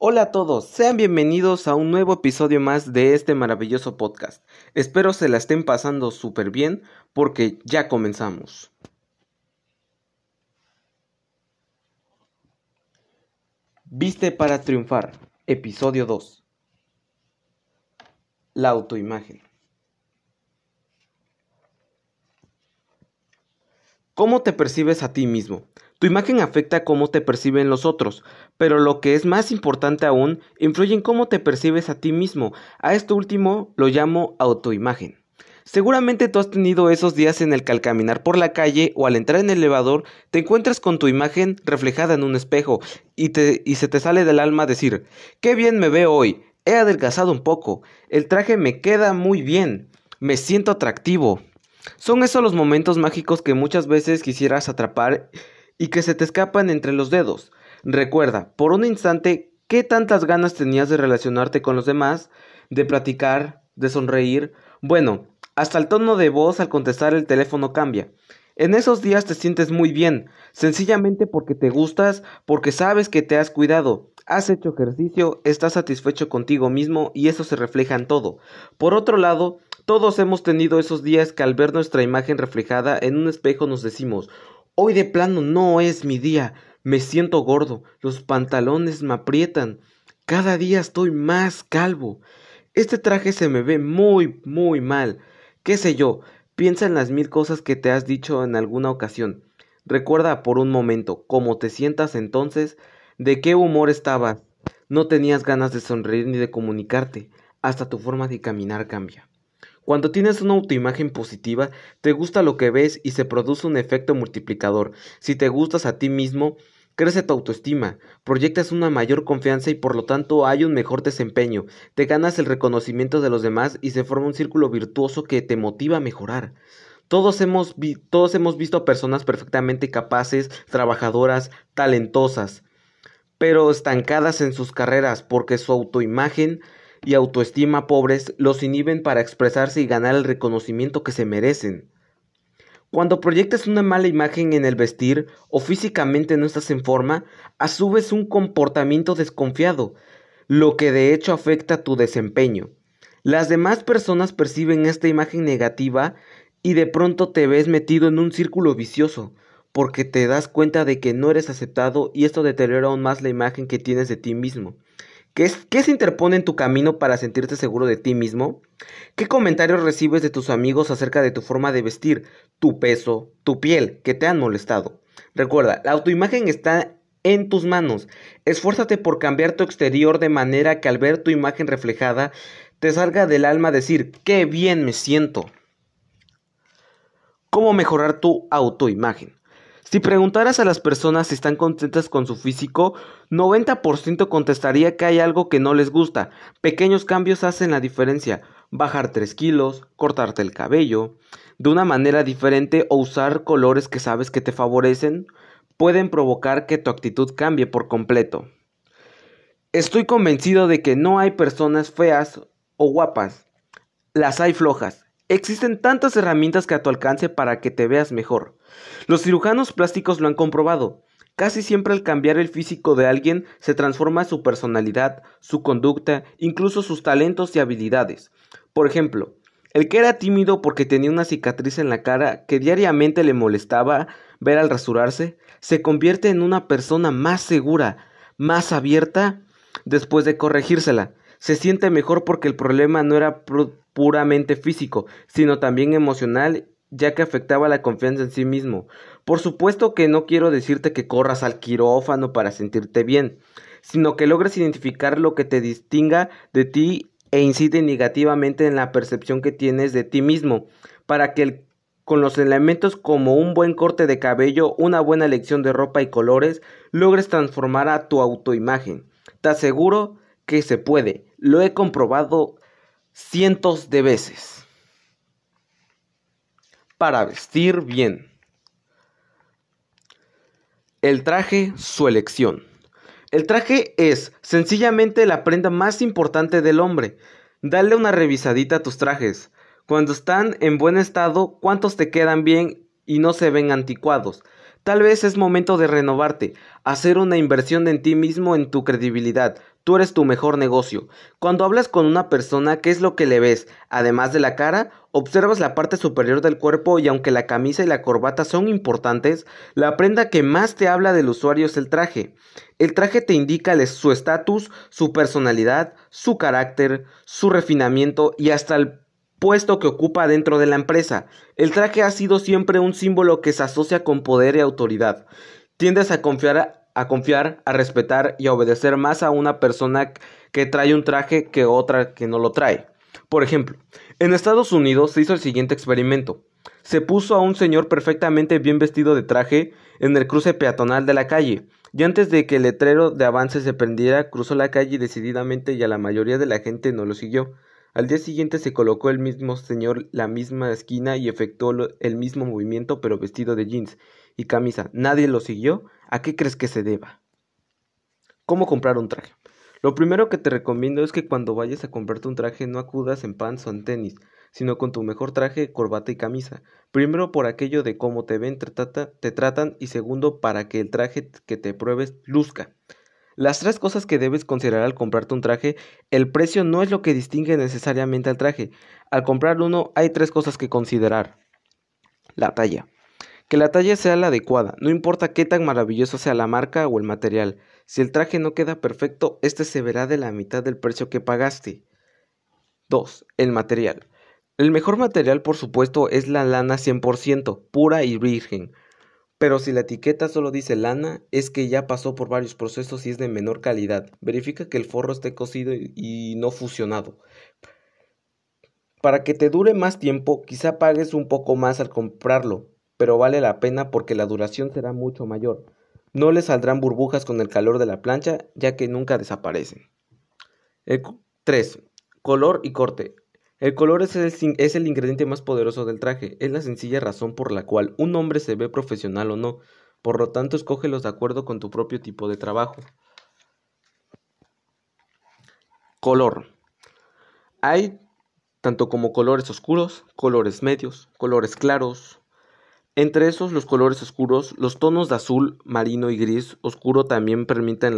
Hola a todos, sean bienvenidos a un nuevo episodio más de este maravilloso podcast. Espero se la estén pasando súper bien porque ya comenzamos. Viste para triunfar, episodio 2. La autoimagen. ¿Cómo te percibes a ti mismo? Tu imagen afecta cómo te perciben los otros, pero lo que es más importante aún, influye en cómo te percibes a ti mismo. A esto último lo llamo autoimagen. Seguramente tú has tenido esos días en el que al caminar por la calle o al entrar en el elevador te encuentras con tu imagen reflejada en un espejo y, te, y se te sale del alma decir, qué bien me veo hoy, he adelgazado un poco, el traje me queda muy bien, me siento atractivo. Son esos los momentos mágicos que muchas veces quisieras atrapar y que se te escapan entre los dedos. Recuerda, por un instante, qué tantas ganas tenías de relacionarte con los demás, de platicar, de sonreír. Bueno, hasta el tono de voz al contestar el teléfono cambia. En esos días te sientes muy bien, sencillamente porque te gustas, porque sabes que te has cuidado, has hecho ejercicio, estás satisfecho contigo mismo y eso se refleja en todo. Por otro lado, todos hemos tenido esos días que al ver nuestra imagen reflejada en un espejo nos decimos, Hoy de plano no es mi día. Me siento gordo, los pantalones me aprietan. Cada día estoy más calvo. Este traje se me ve muy, muy mal. ¿Qué sé yo? Piensa en las mil cosas que te has dicho en alguna ocasión. Recuerda por un momento cómo te sientas entonces, de qué humor estabas. No tenías ganas de sonreír ni de comunicarte. Hasta tu forma de caminar cambia. Cuando tienes una autoimagen positiva, te gusta lo que ves y se produce un efecto multiplicador. Si te gustas a ti mismo, crece tu autoestima, proyectas una mayor confianza y por lo tanto hay un mejor desempeño, te ganas el reconocimiento de los demás y se forma un círculo virtuoso que te motiva a mejorar. Todos hemos, todos hemos visto personas perfectamente capaces, trabajadoras, talentosas, pero estancadas en sus carreras porque su autoimagen y autoestima pobres los inhiben para expresarse y ganar el reconocimiento que se merecen. Cuando proyectas una mala imagen en el vestir o físicamente no estás en forma, asumes un comportamiento desconfiado, lo que de hecho afecta tu desempeño. Las demás personas perciben esta imagen negativa y de pronto te ves metido en un círculo vicioso, porque te das cuenta de que no eres aceptado y esto deteriora aún más la imagen que tienes de ti mismo. ¿Qué, se interpone en tu camino para sentirte seguro de ti mismo? ¿Qué comentarios recibes de tus amigos acerca de tu forma de vestir, tu peso, tu piel, que te han molestado? Recuerda, la autoimagen está en tus manos. Esfuérzate por cambiar tu exterior de manera que al ver tu imagen reflejada te salga del alma decir, qué bien me siento. ¿Cómo mejorar tu autoimagen? Si preguntaras a las personas si están contentas con su físico, 90% contestaría que hay algo que no les gusta. Pequeños cambios hacen la diferencia. Bajar 3 kilos, cortarte el cabello, de una manera diferente o usar colores que sabes que te favorecen, pueden provocar que tu actitud cambie por completo. Estoy convencido de que no hay personas feas o guapas. Las hay flojas. Existen tantas herramientas que a tu alcance para que te veas mejor. Los cirujanos plásticos lo han comprobado. Casi siempre al cambiar el físico de alguien se transforma su personalidad, su conducta, incluso sus talentos y habilidades. Por ejemplo, el que era tímido porque tenía una cicatriz en la cara que diariamente le molestaba ver al rasurarse, se convierte en una persona más segura, más abierta después de corregírsela. Se siente mejor porque el problema no era puramente físico, sino también emocional, ya que afectaba la confianza en sí mismo. Por supuesto que no quiero decirte que corras al quirófano para sentirte bien, sino que logres identificar lo que te distinga de ti e incide negativamente en la percepción que tienes de ti mismo, para que con los elementos como un buen corte de cabello, una buena elección de ropa y colores, logres transformar a tu autoimagen. Te aseguro que se puede, lo he comprobado cientos de veces. Para vestir bien. El traje, su elección. El traje es sencillamente la prenda más importante del hombre. Dale una revisadita a tus trajes. Cuando están en buen estado, cuántos te quedan bien y no se ven anticuados. Tal vez es momento de renovarte, hacer una inversión en ti mismo, en tu credibilidad, Tú eres tu mejor negocio. Cuando hablas con una persona, ¿qué es lo que le ves? Además de la cara, observas la parte superior del cuerpo y aunque la camisa y la corbata son importantes, la prenda que más te habla del usuario es el traje. El traje te indica su estatus, su personalidad, su carácter, su refinamiento y hasta el puesto que ocupa dentro de la empresa. El traje ha sido siempre un símbolo que se asocia con poder y autoridad. Tiendes a confiar a confiar, a respetar y a obedecer más a una persona que trae un traje que otra que no lo trae. Por ejemplo, en Estados Unidos se hizo el siguiente experimento. Se puso a un señor perfectamente bien vestido de traje en el cruce peatonal de la calle, y antes de que el letrero de avance se prendiera, cruzó la calle decididamente y a la mayoría de la gente no lo siguió. Al día siguiente se colocó el mismo señor la misma esquina y efectuó el mismo movimiento pero vestido de jeans y camisa. ¿Nadie lo siguió? ¿A qué crees que se deba? ¿Cómo comprar un traje? Lo primero que te recomiendo es que cuando vayas a comprarte un traje no acudas en pants o en tenis, sino con tu mejor traje, corbata y camisa. Primero por aquello de cómo te ven, te, te tratan y segundo para que el traje que te pruebes luzca. Las tres cosas que debes considerar al comprarte un traje, el precio no es lo que distingue necesariamente al traje. Al comprar uno hay tres cosas que considerar. La talla. Que la talla sea la adecuada, no importa qué tan maravilloso sea la marca o el material. Si el traje no queda perfecto, este se verá de la mitad del precio que pagaste. 2. El material. El mejor material, por supuesto, es la lana 100%, pura y virgen. Pero si la etiqueta solo dice lana, es que ya pasó por varios procesos y es de menor calidad. Verifica que el forro esté cosido y no fusionado. Para que te dure más tiempo, quizá pagues un poco más al comprarlo, pero vale la pena porque la duración será mucho mayor. No le saldrán burbujas con el calor de la plancha, ya que nunca desaparecen. 3. Color y corte. El color es el, es el, ingrediente más poderoso del traje. Es la sencilla razón por la cual un hombre se ve profesional o no. Por lo tanto, escógelos de acuerdo con tu propio tipo de trabajo. Color. Hay tanto como colores oscuros, colores medios, colores claros, entre esos, los colores oscuros, los tonos de azul, marino y gris oscuro también transmiten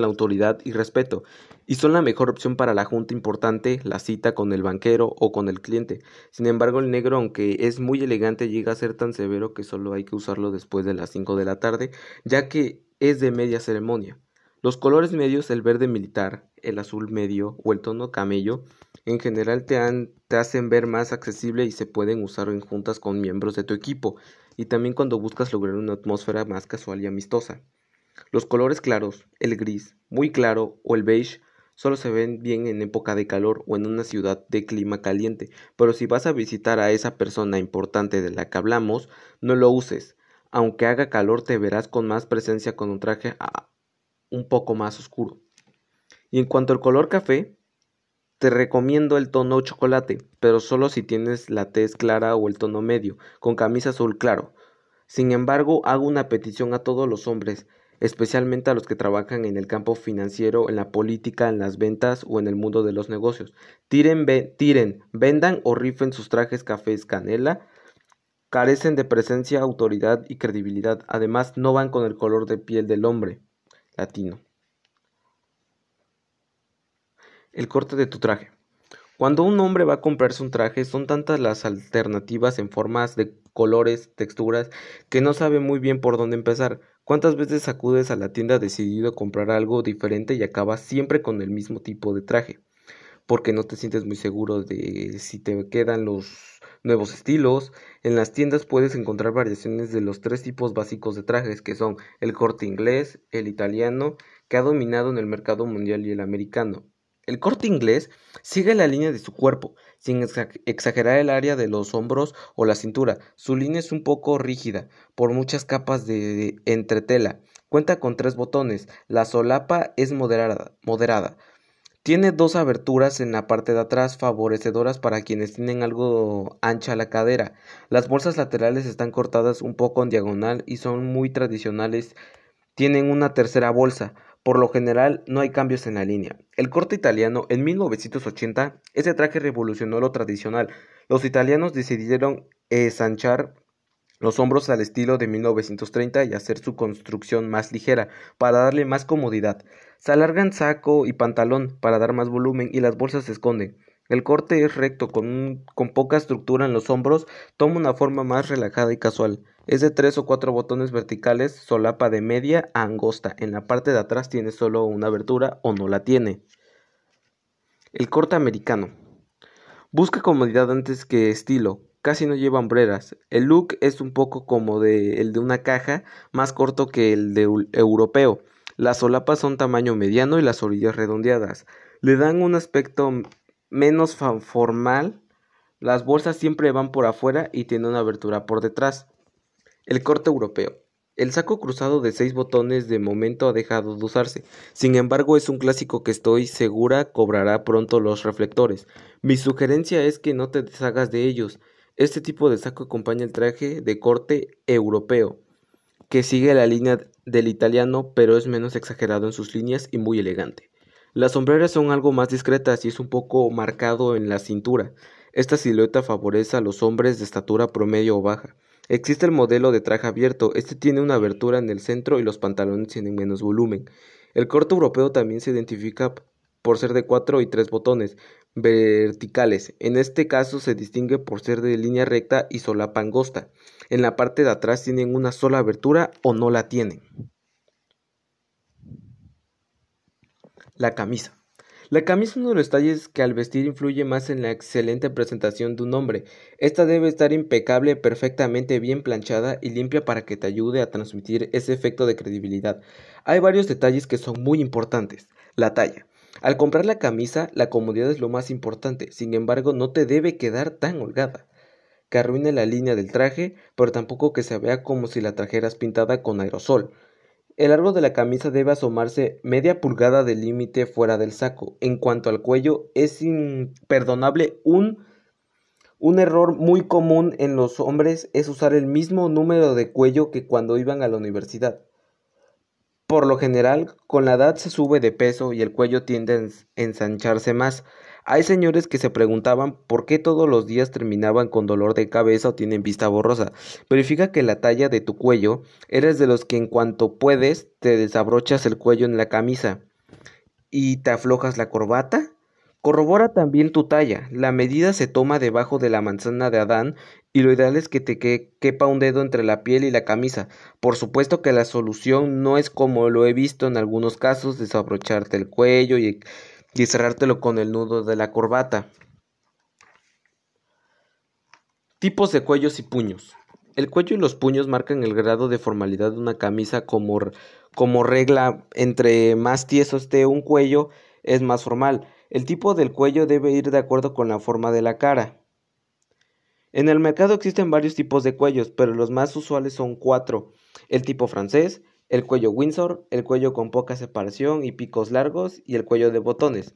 la autoridad y respeto, y son la mejor opción para la junta importante, la cita con el banquero o con el cliente. Sin embargo, el negro, aunque es muy elegante, llega a ser tan severo que solo hay que usarlo después de las 5 de la tarde, ya que es de media ceremonia. Los colores medios, el verde militar, el azul medio o el tono camello, en general te, hacen ver más accesible y se pueden usar en juntas con miembros de tu equipo y también cuando buscas lograr una atmósfera más casual y amistosa. Los colores claros, el gris, muy claro o el beige solo se ven bien en época de calor o en una ciudad de clima caliente, pero si vas a visitar a esa persona importante de la que hablamos, no lo uses. Aunque haga calor te verás con más presencia con un traje ah, un poco más oscuro. Y en cuanto al color café, te recomiendo el tono chocolate, pero solo si tienes la tez clara o el tono medio, con camisa azul claro. Sin embargo, hago una petición a todos los hombres, especialmente a los que trabajan en el campo financiero, en la política, en las ventas o en el mundo de los negocios. Tiren, tiren, vendan o rifen sus trajes cafés canela. Carecen de presencia, autoridad y credibilidad. Además, no van con el color de piel del hombre latino. El corte de tu traje. Cuando un hombre va a comprarse un traje, son tantas las alternativas en formas de colores, texturas, que no sabe muy bien por dónde empezar. ¿Cuántas veces acudes a la tienda decidido comprar algo diferente y acabas siempre con el mismo tipo de traje? Porque no te sientes muy seguro de si te quedan los nuevos estilos. En las tiendas puedes encontrar variaciones de los tres tipos básicos de trajes, que son el corte inglés, el italiano, que ha dominado en el mercado mundial y el americano. El corte inglés sigue la línea de su cuerpo, sin exagerar el área de los hombros o la cintura. Su línea es un poco rígida, por muchas capas de, entretela. Cuenta con tres botones. La solapa es moderada. Tiene dos aberturas en la parte de atrás favorecedoras para quienes tienen algo ancha la cadera. Las bolsas laterales están cortadas un poco en diagonal y son muy tradicionales. Tienen una tercera bolsa por lo general, no hay cambios en la línea. El corte italiano, en 1980, ese traje revolucionó lo tradicional. Los italianos decidieron ensanchar los hombros al estilo de 1930 y hacer su construcción más ligera para darle más comodidad. Se alargan saco y pantalón para dar más volumen y las bolsas se esconden. El corte es recto, con, con, poca estructura en los hombros, toma una forma más relajada y casual. Es de tres o cuatro botones verticales, solapa de media a angosta. En la parte de atrás tiene solo una abertura o no la tiene. El corte americano. Busca comodidad antes que estilo. Casi no lleva hombreras. El look es un poco como de, el de una caja, más corto que el de europeo. Las solapas son tamaño mediano y las orillas redondeadas. Le dan un aspecto menos formal. Las bolsas siempre van por afuera y tienen una abertura por detrás. El corte europeo. El saco cruzado de seis botones de momento ha dejado de usarse. Sin embargo, es un clásico que estoy segura cobrará pronto los reflectores. Mi sugerencia es que no te deshagas de ellos. Este tipo de saco acompaña el traje de corte europeo, que sigue la línea del italiano, pero es menos exagerado en sus líneas y muy elegante. Las sombreras son algo más discretas y es un poco marcado en la cintura. Esta silueta favorece a los hombres de estatura promedio o baja. Existe el modelo de traje abierto, este tiene una abertura en el centro y los pantalones tienen menos volumen. El corte europeo también se identifica por ser de cuatro y tres botones verticales. En este caso se distingue por ser de línea recta y solapa angosta. En la parte de atrás tienen una sola abertura o no la tienen. La camisa. La camisa es uno de los detalles que al vestir influye más en la excelente presentación de un hombre. Esta debe estar impecable, perfectamente bien planchada y limpia para que te ayude a transmitir ese efecto de credibilidad. Hay varios detalles que son muy importantes. La talla. Al comprar la camisa, la comodidad es lo más importante, sin embargo no te debe quedar tan holgada que arruine la línea del traje, pero tampoco que se vea como si la trajeras pintada con aerosol. El largo de la camisa debe asomarse media pulgada del límite fuera del saco. En cuanto al cuello, es imperdonable un, un error muy común en los hombres es usar el mismo número de cuello que cuando iban a la universidad. Por lo general, con la edad se sube de peso y el cuello tiende a ensancharse más. Hay señores que se preguntaban por qué todos los días terminaban con dolor de cabeza o tienen vista borrosa. Verifica que la talla de tu cuello eres de los que en cuanto puedes te desabrochas el cuello en la camisa y te aflojas la corbata. Corrobora también tu talla. La medida se toma debajo de la manzana de Adán y lo ideal es que te quepa un dedo entre la piel y la camisa. Por supuesto que la solución no es como lo he visto en algunos casos, desabrocharte el cuello y cerrártelo con el nudo de la corbata. Tipos de cuellos y puños. El cuello y los puños marcan el grado de formalidad de una camisa como, como regla. Entre más tieso esté un cuello, es más formal. El tipo del cuello debe ir de acuerdo con la forma de la cara. En el mercado existen varios tipos de cuellos, pero los más usuales son cuatro. El tipo francés, el cuello Windsor, el cuello con poca separación y picos largos y el cuello de botones.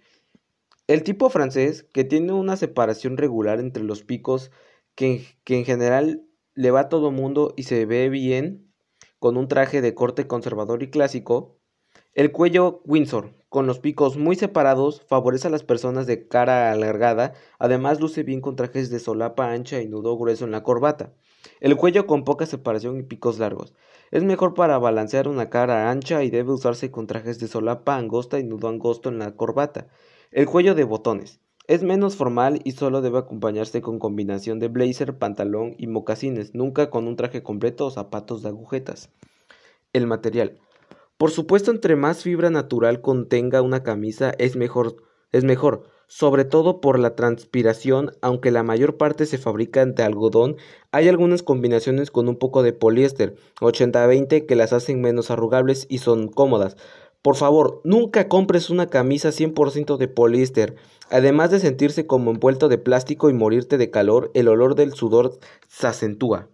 El tipo francés, que tiene una separación regular entre los picos que, en general le va a todo mundo y se ve bien con un traje de corte conservador y clásico. El cuello Windsor, con los picos muy separados, favorece a las personas de cara alargada, además luce bien con trajes de solapa ancha y nudo grueso en la corbata. El cuello con poca separación y picos largos. Es mejor para balancear una cara ancha y debe usarse con trajes de solapa angosta y nudo angosto en la corbata. El cuello de botones. Es menos formal y solo debe acompañarse con combinación de blazer, pantalón y mocasines, nunca con un traje completo o zapatos de agujetas. El material. Por supuesto, entre más fibra natural contenga una camisa es mejor, es mejor sobre todo por la transpiración, aunque la mayor parte se fabrica de algodón, hay algunas combinaciones con un poco de poliéster 80-20 que las hacen menos arrugables y son cómodas. Por favor, nunca compres una camisa 100% de poliéster. Además de sentirse como envuelto de plástico y morirte de calor, el olor del sudor se acentúa.